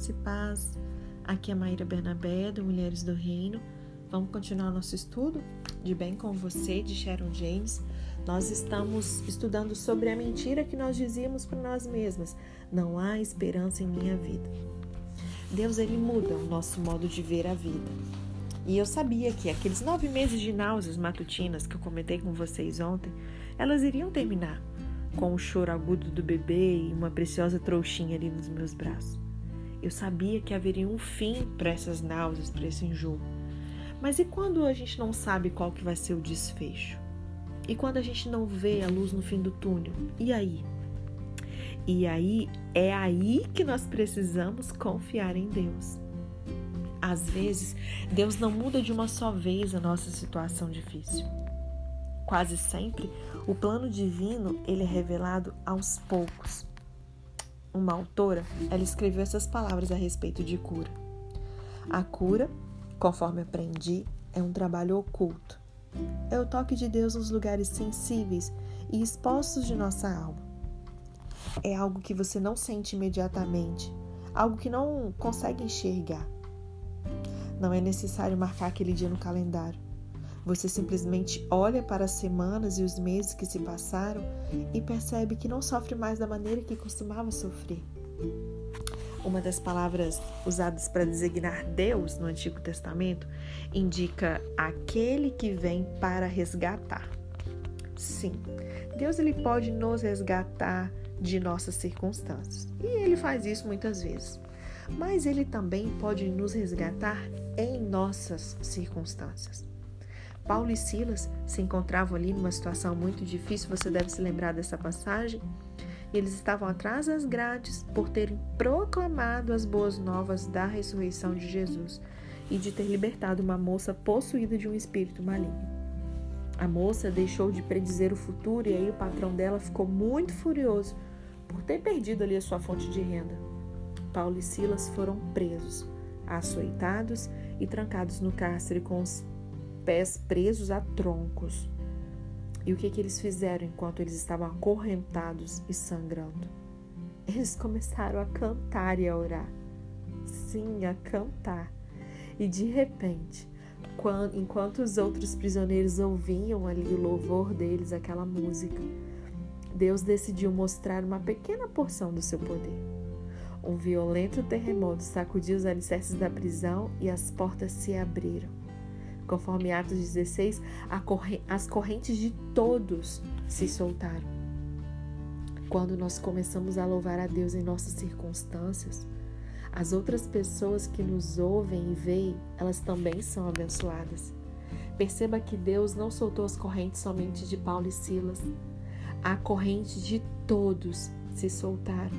graça e paz. Aqui é Maíra Bernabé, do Mulheres do Reino. Vamos continuar nosso estudo de Bem com Você, de Sharon James. Nós estamos estudando sobre a mentira que nós dizíamos para nós mesmas: não há esperança em minha vida. Deus, ele muda o nosso modo de ver a vida. E eu sabia que aqueles nove meses de náuseas matutinas que eu comentei com vocês ontem, elas iriam terminar com o choro agudo do bebê e uma preciosa trouxinha ali nos meus braços. Eu sabia que haveria um fim para essas náuseas, para esse enjoo. Mas e quando a gente não sabe qual que vai ser o desfecho? E quando a gente não vê a luz no fim do túnel? E aí? E aí é aí que nós precisamos confiar em Deus. Às vezes, Deus não muda de uma só vez a nossa situação difícil. Quase sempre, o plano divino ele é revelado aos poucos. Uma autora, ela escreveu essas palavras a respeito de cura. A cura, conforme aprendi, é um trabalho oculto. É o toque de Deus nos lugares sensíveis e expostos de nossa alma. É algo que você não sente imediatamente, algo que não consegue enxergar. Não é necessário marcar aquele dia no calendário. Você simplesmente olha para as semanas e os meses que se passaram e percebe que não sofre mais da maneira que costumava sofrer. Uma das palavras usadas para designar Deus no Antigo Testamento indica aquele que vem para resgatar. Sim, Deus ele pode nos resgatar de nossas circunstâncias. E ele faz isso muitas vezes. Mas ele também pode nos resgatar em nossas circunstâncias. Paulo e Silas se encontravam ali numa situação muito difícil, você deve se lembrar dessa passagem. Eles estavam atrás das grades por terem proclamado as boas novas da ressurreição de Jesus e de ter libertado uma moça possuída de um espírito maligno. A moça deixou de predizer o futuro e aí o patrão dela ficou muito furioso por ter perdido ali a sua fonte de renda. Paulo e Silas foram presos, açoitados e trancados no cárcere com os pés presos a troncos. E o que, que eles fizeram enquanto eles estavam acorrentados e sangrando? Eles começaram a cantar e a orar. Sim, a cantar. E de repente, quando, enquanto os outros prisioneiros ouviam ali o louvor deles, aquela música, Deus decidiu mostrar uma pequena porção do seu poder. Um violento terremoto sacudiu os alicerces da prisão e as portas se abriram. Conforme Atos 16, as correntes de todos se soltaram. Quando nós começamos a louvar a Deus em nossas circunstâncias, as outras pessoas que nos ouvem e veem, elas também são abençoadas. Perceba que Deus não soltou as correntes somente de Paulo e Silas. A corrente de todos se soltaram.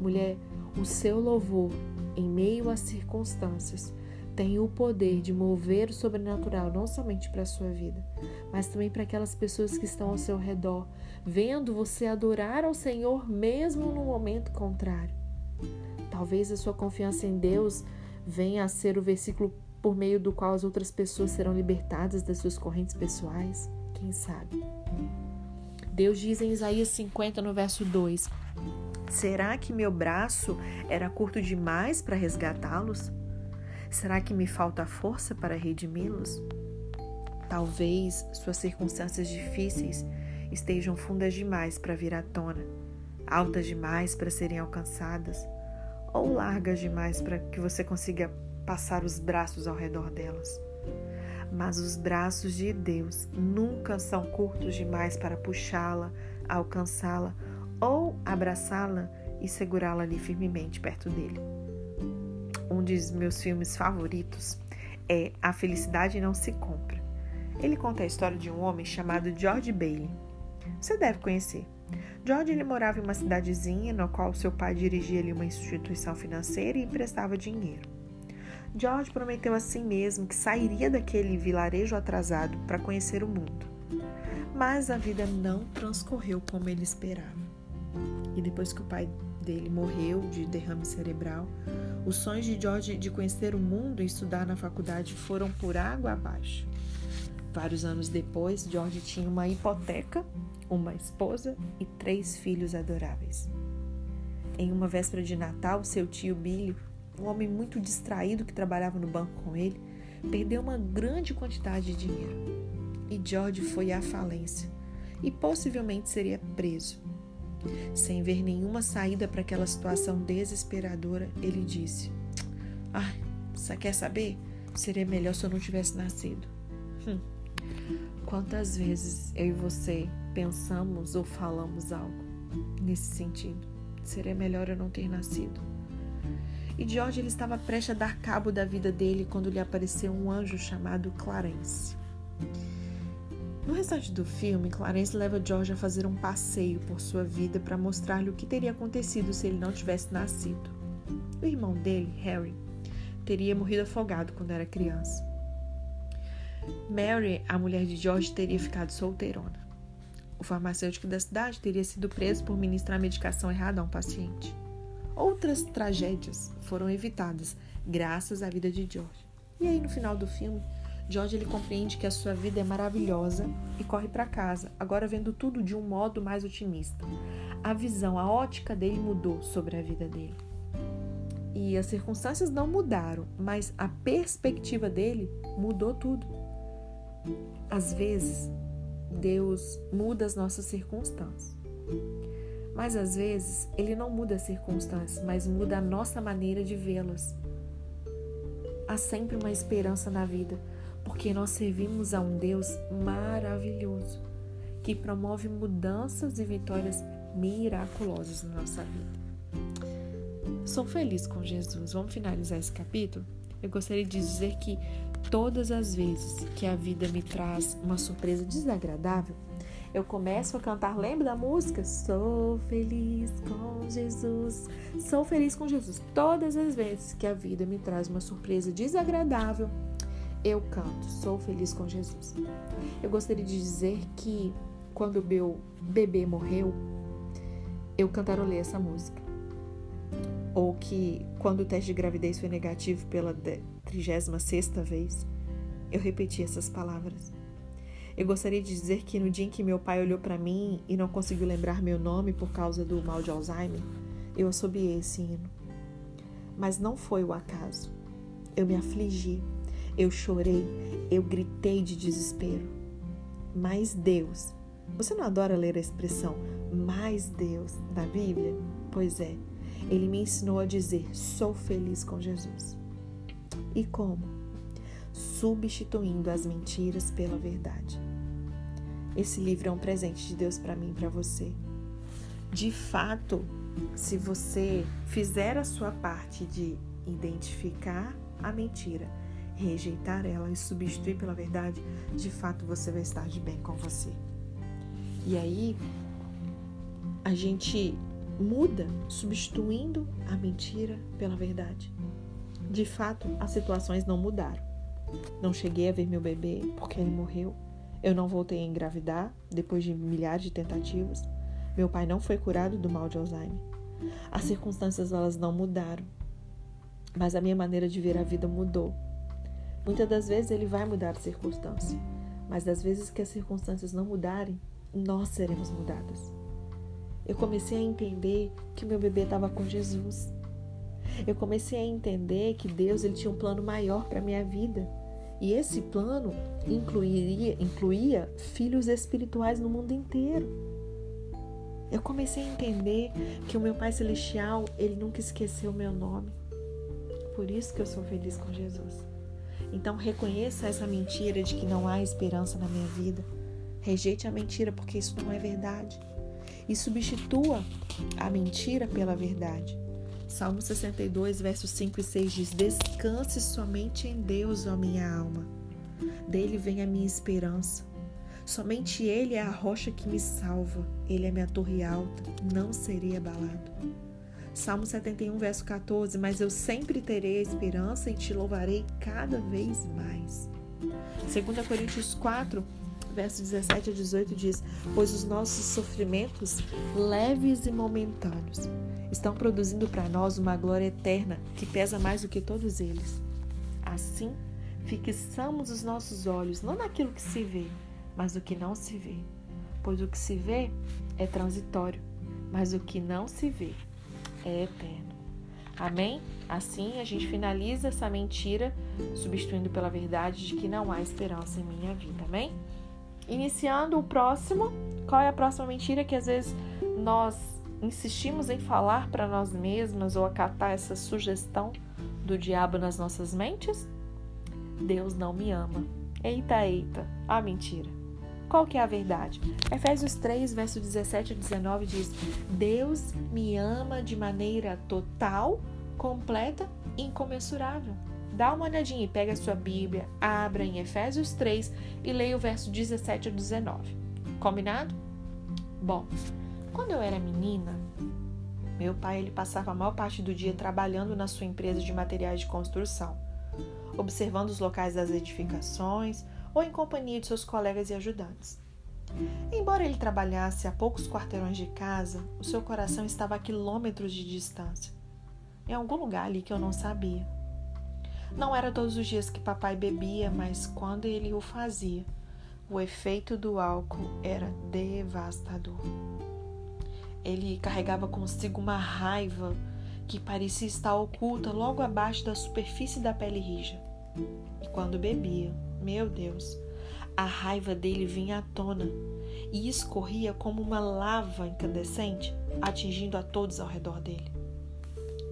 Mulher, o seu louvor em meio às circunstâncias tem o poder de mover o sobrenatural não somente para a sua vida, mas também para aquelas pessoas que estão ao seu redor, vendo você adorar ao Senhor mesmo no momento contrário. Talvez a sua confiança em Deus venha a ser o versículo por meio do qual as outras pessoas serão libertadas das suas correntes pessoais. Quem sabe? Deus diz em Isaías 50, no verso 2: Será que meu braço era curto demais para resgatá-los? Será que me falta força para redimi-los? Talvez suas circunstâncias difíceis estejam fundas demais para vir à tona, altas demais para serem alcançadas, ou largas demais para que você consiga passar os braços ao redor delas. Mas os braços de Deus nunca são curtos demais para puxá-la, alcançá-la ou abraçá-la e segurá-la ali firmemente perto dele um dos meus filmes favoritos é A Felicidade Não Se Compra. Ele conta a história de um homem chamado George Bailey. Você deve conhecer. George ele morava em uma cidadezinha na qual seu pai dirigia ali uma instituição financeira e emprestava dinheiro. George prometeu a si mesmo que sairia daquele vilarejo atrasado para conhecer o mundo. Mas a vida não transcorreu como ele esperava. E depois que o pai dele morreu de derrame cerebral, os sonhos de George de conhecer o mundo e estudar na faculdade foram por água abaixo. Vários anos depois, George tinha uma hipoteca, uma esposa e três filhos adoráveis. em uma véspera de Natal, seu tio Billy, um homem muito distraído que trabalhava no banco com ele, perdeu uma grande quantidade de dinheiro. E George foi à falência e possivelmente seria preso. Sem ver nenhuma saída para aquela situação desesperadora, ele disse: Ah, você quer saber? Seria melhor se eu não tivesse nascido. Hum. Quantas vezes eu e você pensamos ou falamos algo nesse sentido? Seria melhor eu não ter nascido. E George ele estava prestes a dar cabo da vida dele quando lhe apareceu um anjo chamado Clarence. No restante do filme, Clarence leva George a fazer um passeio por sua vida para mostrar-lhe o que teria acontecido se ele não tivesse nascido. O irmão dele, Harry, teria morrido afogado quando era criança. Mary, a mulher de George, teria ficado solteirona. O farmacêutico da cidade teria sido preso por ministrar medicação errada a um paciente. Outras tragédias foram evitadas graças à vida de George. E aí, no final do filme, George ele compreende que a sua vida é maravilhosa e corre para casa, agora vendo tudo de um modo mais otimista. A visão, a ótica dele mudou sobre a vida dele. E as circunstâncias não mudaram, mas a perspectiva dele mudou tudo. Às vezes, Deus muda as nossas circunstâncias. Mas às vezes, ele não muda as circunstâncias, mas muda a nossa maneira de vê-las. Há sempre uma esperança na vida porque nós servimos a um Deus maravilhoso que promove mudanças e vitórias miraculosas na nossa vida. Sou feliz com Jesus. Vamos finalizar esse capítulo? Eu gostaria de dizer que todas as vezes que a vida me traz uma surpresa desagradável, eu começo a cantar, lembra da música? Sou feliz com Jesus. Sou feliz com Jesus. Todas as vezes que a vida me traz uma surpresa desagradável, eu canto, sou feliz com Jesus. Eu gostaria de dizer que quando meu bebê morreu, eu cantarolei essa música. Ou que quando o teste de gravidez foi negativo pela 36 vez, eu repeti essas palavras. Eu gostaria de dizer que no dia em que meu pai olhou para mim e não conseguiu lembrar meu nome por causa do mal de Alzheimer, eu assobiei esse hino. Mas não foi o acaso. Eu me afligi eu chorei, eu gritei de desespero. Mas Deus, você não adora ler a expressão mais Deus da Bíblia? Pois é, ele me ensinou a dizer: sou feliz com Jesus. E como? Substituindo as mentiras pela verdade. Esse livro é um presente de Deus para mim e para você. De fato, se você fizer a sua parte de identificar a mentira rejeitar ela e substituir pela verdade, de fato você vai estar de bem com você. E aí a gente muda substituindo a mentira pela verdade. De fato, as situações não mudaram. Não cheguei a ver meu bebê porque ele morreu. Eu não voltei a engravidar depois de milhares de tentativas. Meu pai não foi curado do mal de Alzheimer. As circunstâncias elas não mudaram, mas a minha maneira de ver a vida mudou Muitas das vezes ele vai mudar a circunstância, mas das vezes que as circunstâncias não mudarem, nós seremos mudadas. Eu comecei a entender que meu bebê estava com Jesus. Eu comecei a entender que Deus ele tinha um plano maior para minha vida. E esse plano incluiria, incluía filhos espirituais no mundo inteiro. Eu comecei a entender que o meu Pai Celestial, ele nunca esqueceu o meu nome. Por isso que eu sou feliz com Jesus. Então reconheça essa mentira de que não há esperança na minha vida. Rejeite a mentira porque isso não é verdade. E substitua a mentira pela verdade. Salmo 62, versos 5 e 6 diz: Descanse somente em Deus, ó minha alma. Dele vem a minha esperança. Somente Ele é a rocha que me salva. Ele é minha torre alta. Não serei abalado. Salmo 71, verso 14: Mas eu sempre terei a esperança e te louvarei cada vez mais. 2 Coríntios 4, verso 17 a 18 diz: Pois os nossos sofrimentos, leves e momentâneos, estão produzindo para nós uma glória eterna que pesa mais do que todos eles. Assim, fixamos os nossos olhos não naquilo que se vê, mas no que não se vê. Pois o que se vê é transitório, mas o que não se vê é eterno. Amém? Assim a gente finaliza essa mentira, substituindo pela verdade de que não há esperança em minha vida. Amém? Iniciando o próximo, qual é a próxima mentira que às vezes nós insistimos em falar para nós mesmas ou acatar essa sugestão do diabo nas nossas mentes? Deus não me ama. Eita, eita, a mentira. Qual que é a verdade? Efésios 3, verso 17 e 19 diz: Deus me ama de maneira total, completa incomensurável. Dá uma olhadinha e pega a sua Bíblia, abra em Efésios 3 e leia o verso 17 a 19. Combinado? Bom, quando eu era menina, meu pai ele passava a maior parte do dia trabalhando na sua empresa de materiais de construção, observando os locais das edificações ou em companhia de seus colegas e ajudantes. Embora ele trabalhasse a poucos quarteirões de casa, o seu coração estava a quilômetros de distância, em algum lugar ali que eu não sabia. Não era todos os dias que papai bebia, mas quando ele o fazia, o efeito do álcool era devastador. Ele carregava consigo uma raiva que parecia estar oculta logo abaixo da superfície da pele rija. E quando bebia, meu Deus, a raiva dele vinha à tona e escorria como uma lava incandescente, atingindo a todos ao redor dele.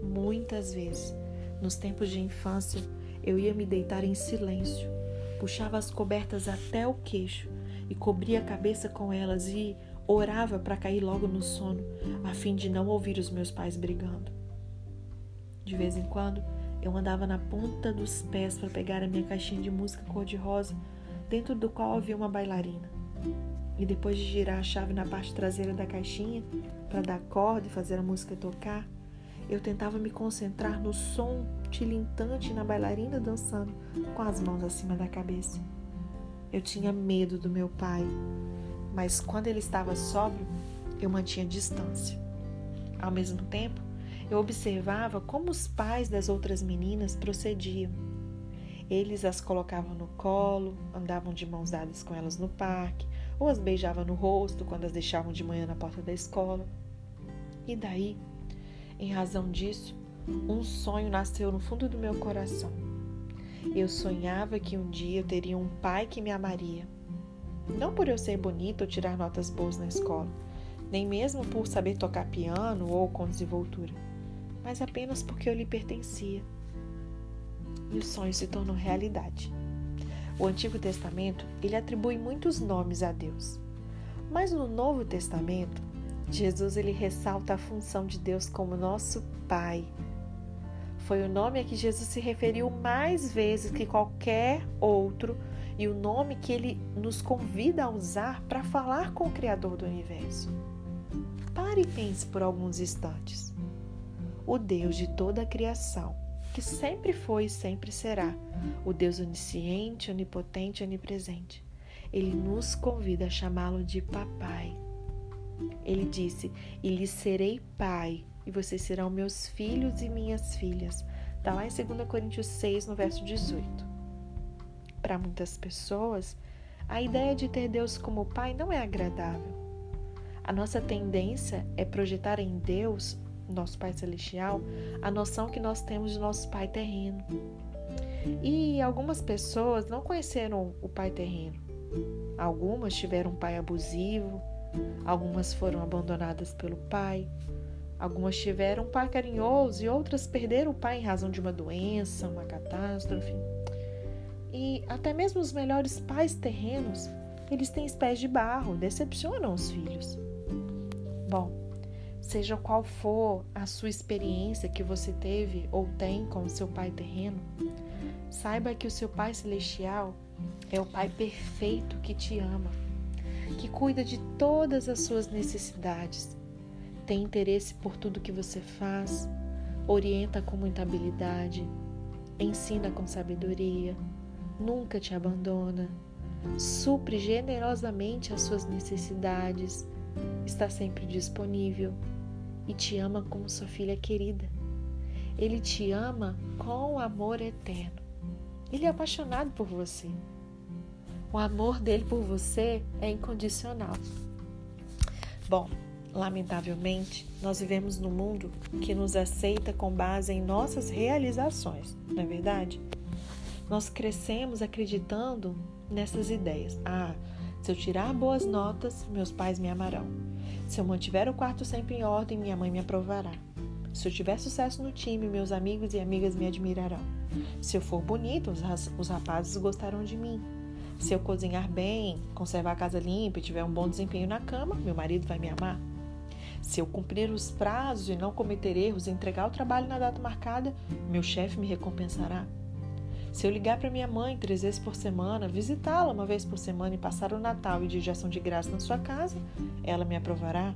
Muitas vezes, nos tempos de infância, eu ia me deitar em silêncio, puxava as cobertas até o queixo e cobria a cabeça com elas e orava para cair logo no sono, a fim de não ouvir os meus pais brigando. De vez em quando, eu andava na ponta dos pés para pegar a minha caixinha de música cor-de-rosa, dentro do qual havia uma bailarina. E depois de girar a chave na parte traseira da caixinha para dar corda e fazer a música tocar, eu tentava me concentrar no som tilintante na bailarina dançando com as mãos acima da cabeça. Eu tinha medo do meu pai, mas quando ele estava sóbrio, eu mantinha distância. Ao mesmo tempo, eu observava como os pais das outras meninas procediam. Eles as colocavam no colo, andavam de mãos dadas com elas no parque, ou as beijavam no rosto quando as deixavam de manhã na porta da escola. E daí, em razão disso, um sonho nasceu no fundo do meu coração. Eu sonhava que um dia eu teria um pai que me amaria. Não por eu ser bonita ou tirar notas boas na escola, nem mesmo por saber tocar piano ou com desenvoltura mas apenas porque eu lhe pertencia. E o sonho se tornou realidade. O Antigo Testamento, ele atribui muitos nomes a Deus. Mas no Novo Testamento, Jesus ele ressalta a função de Deus como nosso Pai. Foi o nome a que Jesus se referiu mais vezes que qualquer outro e o nome que ele nos convida a usar para falar com o Criador do universo. Pare e pense por alguns instantes o Deus de toda a criação, que sempre foi e sempre será, o Deus onisciente, onipotente onipresente. Ele nos convida a chamá-lo de papai. Ele disse: E lhe serei pai, e vocês serão meus filhos e minhas filhas. Está lá em 2 Coríntios 6, no verso 18. Para muitas pessoas, a ideia de ter Deus como pai não é agradável. A nossa tendência é projetar em Deus nosso Pai Celestial, a noção que nós temos de nosso Pai terreno. E algumas pessoas não conheceram o Pai terreno. Algumas tiveram um pai abusivo, algumas foram abandonadas pelo pai, algumas tiveram um pai carinhoso e outras perderam o pai em razão de uma doença, uma catástrofe. E até mesmo os melhores pais terrenos, eles têm pés de barro, decepcionam os filhos. Bom, Seja qual for a sua experiência que você teve ou tem com o seu Pai terreno, saiba que o seu Pai celestial é o Pai perfeito que te ama, que cuida de todas as suas necessidades, tem interesse por tudo que você faz, orienta com muita habilidade, ensina com sabedoria, nunca te abandona, supre generosamente as suas necessidades, está sempre disponível e te ama como sua filha querida. Ele te ama com amor eterno. Ele é apaixonado por você. O amor dele por você é incondicional. Bom, Lamentavelmente, nós vivemos num mundo que nos aceita com base em nossas realizações, não é verdade? Nós crescemos acreditando nessas ideias. Ah, se eu tirar boas notas, meus pais me amarão. Se eu mantiver o quarto sempre em ordem, minha mãe me aprovará. Se eu tiver sucesso no time, meus amigos e amigas me admirarão. Se eu for bonito, os rapazes gostarão de mim. Se eu cozinhar bem, conservar a casa limpa e tiver um bom desempenho na cama, meu marido vai me amar. Se eu cumprir os prazos e não cometer erros entregar o trabalho na data marcada, meu chefe me recompensará. Se eu ligar para minha mãe três vezes por semana, visitá-la uma vez por semana e passar o Natal e dia de de graça na sua casa, ela me aprovará.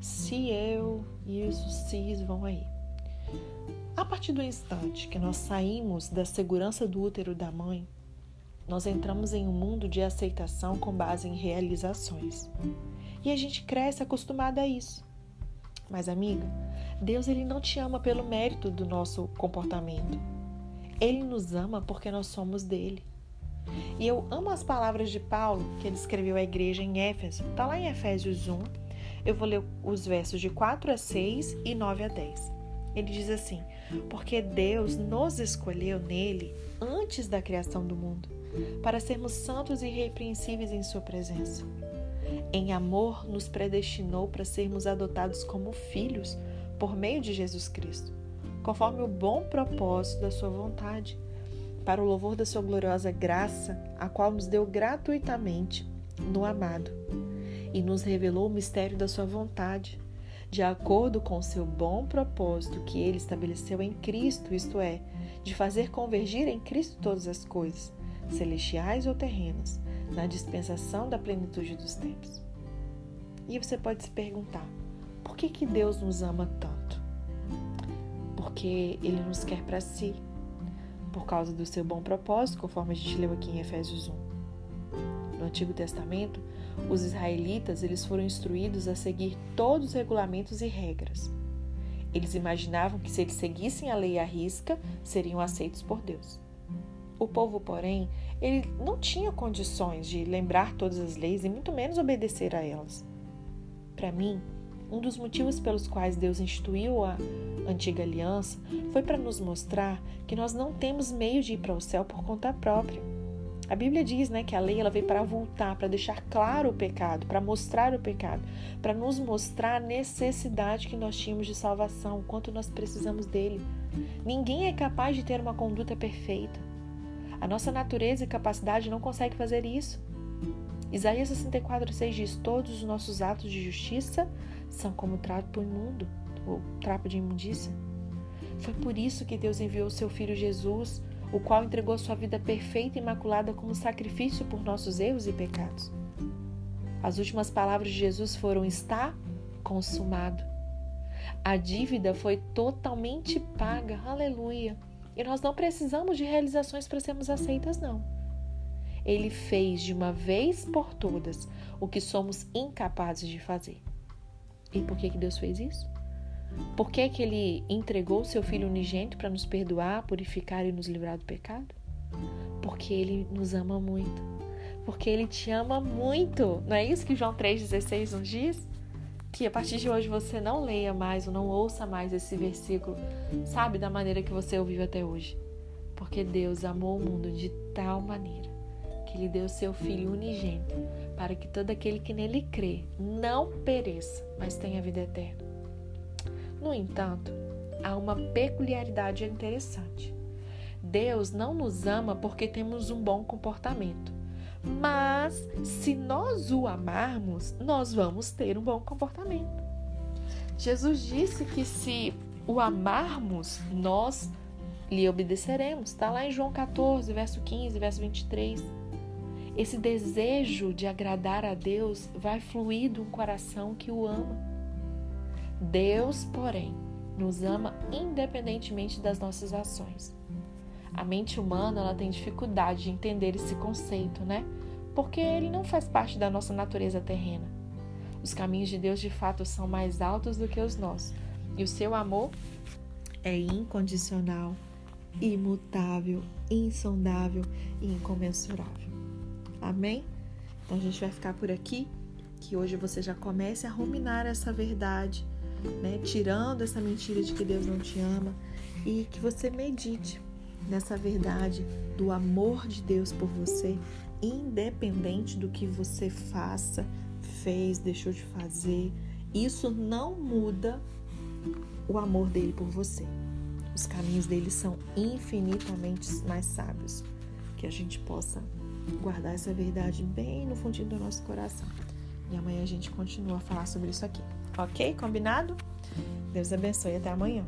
Se eu e os cis vão aí. A partir do instante que nós saímos da segurança do útero da mãe, nós entramos em um mundo de aceitação com base em realizações. E a gente cresce acostumada a isso. Mas amiga, Deus ele não te ama pelo mérito do nosso comportamento. Ele nos ama porque nós somos dele. E eu amo as palavras de Paulo, que ele escreveu à igreja em Éfeso. Está lá em Efésios 1. Eu vou ler os versos de 4 a 6 e 9 a 10. Ele diz assim: Porque Deus nos escolheu nele antes da criação do mundo, para sermos santos e irrepreensíveis em Sua presença em amor, nos predestinou para sermos adotados como filhos por meio de Jesus Cristo, conforme o bom propósito da Sua vontade, para o louvor da Sua gloriosa graça, a qual nos deu gratuitamente no amado, e nos revelou o mistério da Sua vontade, de acordo com o seu bom propósito que Ele estabeleceu em Cristo, isto é, de fazer convergir em Cristo todas as coisas, celestiais ou terrenas na dispensação da plenitude dos tempos. E você pode se perguntar: por que, que Deus nos ama tanto? Porque Ele nos quer para si, por causa do seu bom propósito, conforme a gente leu aqui em Efésios 1. No Antigo Testamento, os israelitas eles foram instruídos a seguir todos os regulamentos e regras. Eles imaginavam que se eles seguissem a lei à risca, seriam aceitos por Deus. O povo, porém, ele não tinha condições de lembrar todas as leis e muito menos obedecer a elas. Para mim, um dos motivos pelos quais Deus instituiu a antiga aliança foi para nos mostrar que nós não temos meio de ir para o céu por conta própria. A Bíblia diz né, que a lei ela veio para voltar, para deixar claro o pecado, para mostrar o pecado, para nos mostrar a necessidade que nós tínhamos de salvação, o quanto nós precisamos dele. Ninguém é capaz de ter uma conduta perfeita. A nossa natureza e capacidade não consegue fazer isso. Isaías 64,6 diz: Todos os nossos atos de justiça são como trapo imundo, ou trapo de imundícia. Foi por isso que Deus enviou seu Filho Jesus, o qual entregou sua vida perfeita e imaculada como sacrifício por nossos erros e pecados. As últimas palavras de Jesus foram: Está consumado. A dívida foi totalmente paga. Aleluia. E nós não precisamos de realizações para sermos aceitas, não. Ele fez de uma vez por todas o que somos incapazes de fazer. E por que, que Deus fez isso? Por que, que ele entregou seu Filho unigênito para nos perdoar, purificar e nos livrar do pecado? Porque ele nos ama muito. Porque ele te ama muito. Não é isso que João 3,16 nos diz? que a partir de hoje você não leia mais ou não ouça mais esse versículo, sabe, da maneira que você ouviu até hoje. Porque Deus amou o mundo de tal maneira que lhe deu seu Filho unigênito, para que todo aquele que nele crê não pereça, mas tenha vida eterna. No entanto, há uma peculiaridade interessante. Deus não nos ama porque temos um bom comportamento. Mas se nós o amarmos, nós vamos ter um bom comportamento. Jesus disse que se o amarmos, nós lhe obedeceremos. Está lá em João 14, verso 15, verso 23. Esse desejo de agradar a Deus vai fluir de um coração que o ama. Deus, porém, nos ama independentemente das nossas ações. A mente humana ela tem dificuldade de entender esse conceito, né? Porque ele não faz parte da nossa natureza terrena. Os caminhos de Deus de fato são mais altos do que os nossos, e o seu amor é incondicional, imutável, insondável e incomensurável. Amém? Então a gente vai ficar por aqui que hoje você já comece a ruminar essa verdade, né? Tirando essa mentira de que Deus não te ama e que você medite nessa verdade do amor de Deus por você, independente do que você faça, fez, deixou de fazer. Isso não muda o amor dele por você. Os caminhos dele são infinitamente mais sábios. Que a gente possa guardar essa verdade bem no fundinho do nosso coração. E amanhã a gente continua a falar sobre isso aqui. Ok? Combinado? Deus abençoe. Até amanhã.